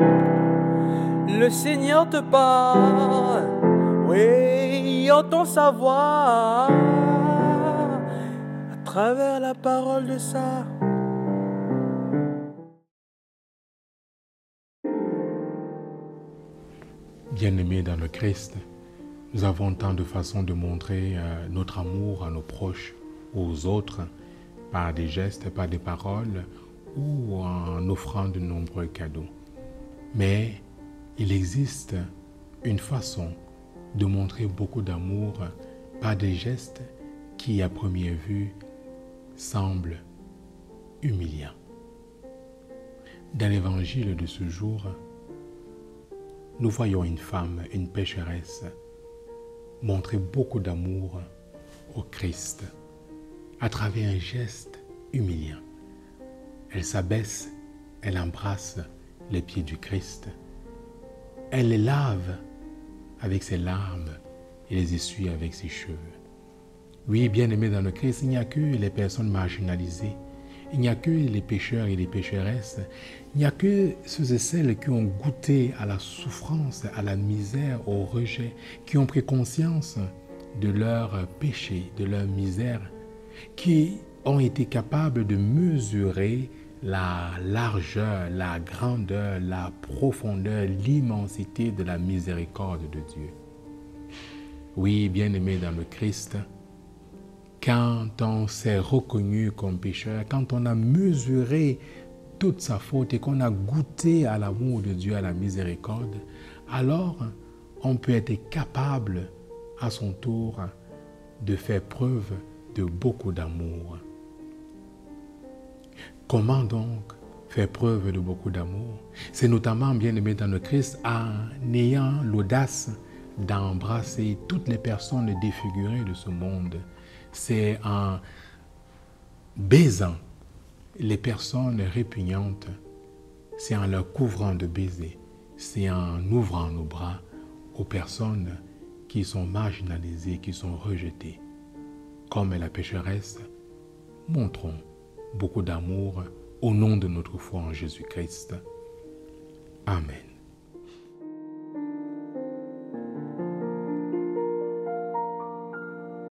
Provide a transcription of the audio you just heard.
Le Seigneur te parle, oui, entend sa voix à travers la parole de ça. Bien-aimés dans le Christ, nous avons tant de façons de montrer euh, notre amour à nos proches, aux autres, par des gestes, par des paroles ou en offrant de nombreux cadeaux. Mais il existe une façon de montrer beaucoup d'amour par des gestes qui, à première vue, semblent humiliants. Dans l'évangile de ce jour, nous voyons une femme, une pécheresse, montrer beaucoup d'amour au Christ à travers un geste humiliant. Elle s'abaisse, elle embrasse les pieds du Christ, elle les lave avec ses larmes et les essuie avec ses cheveux. Oui, bien aimé dans le Christ, il n'y a que les personnes marginalisées, il n'y a que les pécheurs et les pécheresses, il n'y a que ceux et celles qui ont goûté à la souffrance, à la misère, au rejet, qui ont pris conscience de leur péché, de leur misère, qui ont été capables de mesurer la largeur, la grandeur, la profondeur, l'immensité de la miséricorde de Dieu. Oui, bien-aimé dans le Christ, quand on s'est reconnu comme pécheur, quand on a mesuré toute sa faute et qu'on a goûté à l'amour de Dieu, à la miséricorde, alors on peut être capable à son tour de faire preuve de beaucoup d'amour. Comment donc faire preuve de beaucoup d'amour? C'est notamment bien aimé dans le Christ en ayant l'audace d'embrasser toutes les personnes défigurées de ce monde. C'est en baisant les personnes répugnantes, c'est en leur couvrant de baisers, c'est en ouvrant nos bras aux personnes qui sont marginalisées, qui sont rejetées. Comme la pécheresse, montrons beaucoup d'amour au nom de notre foi en Jésus-Christ. Amen.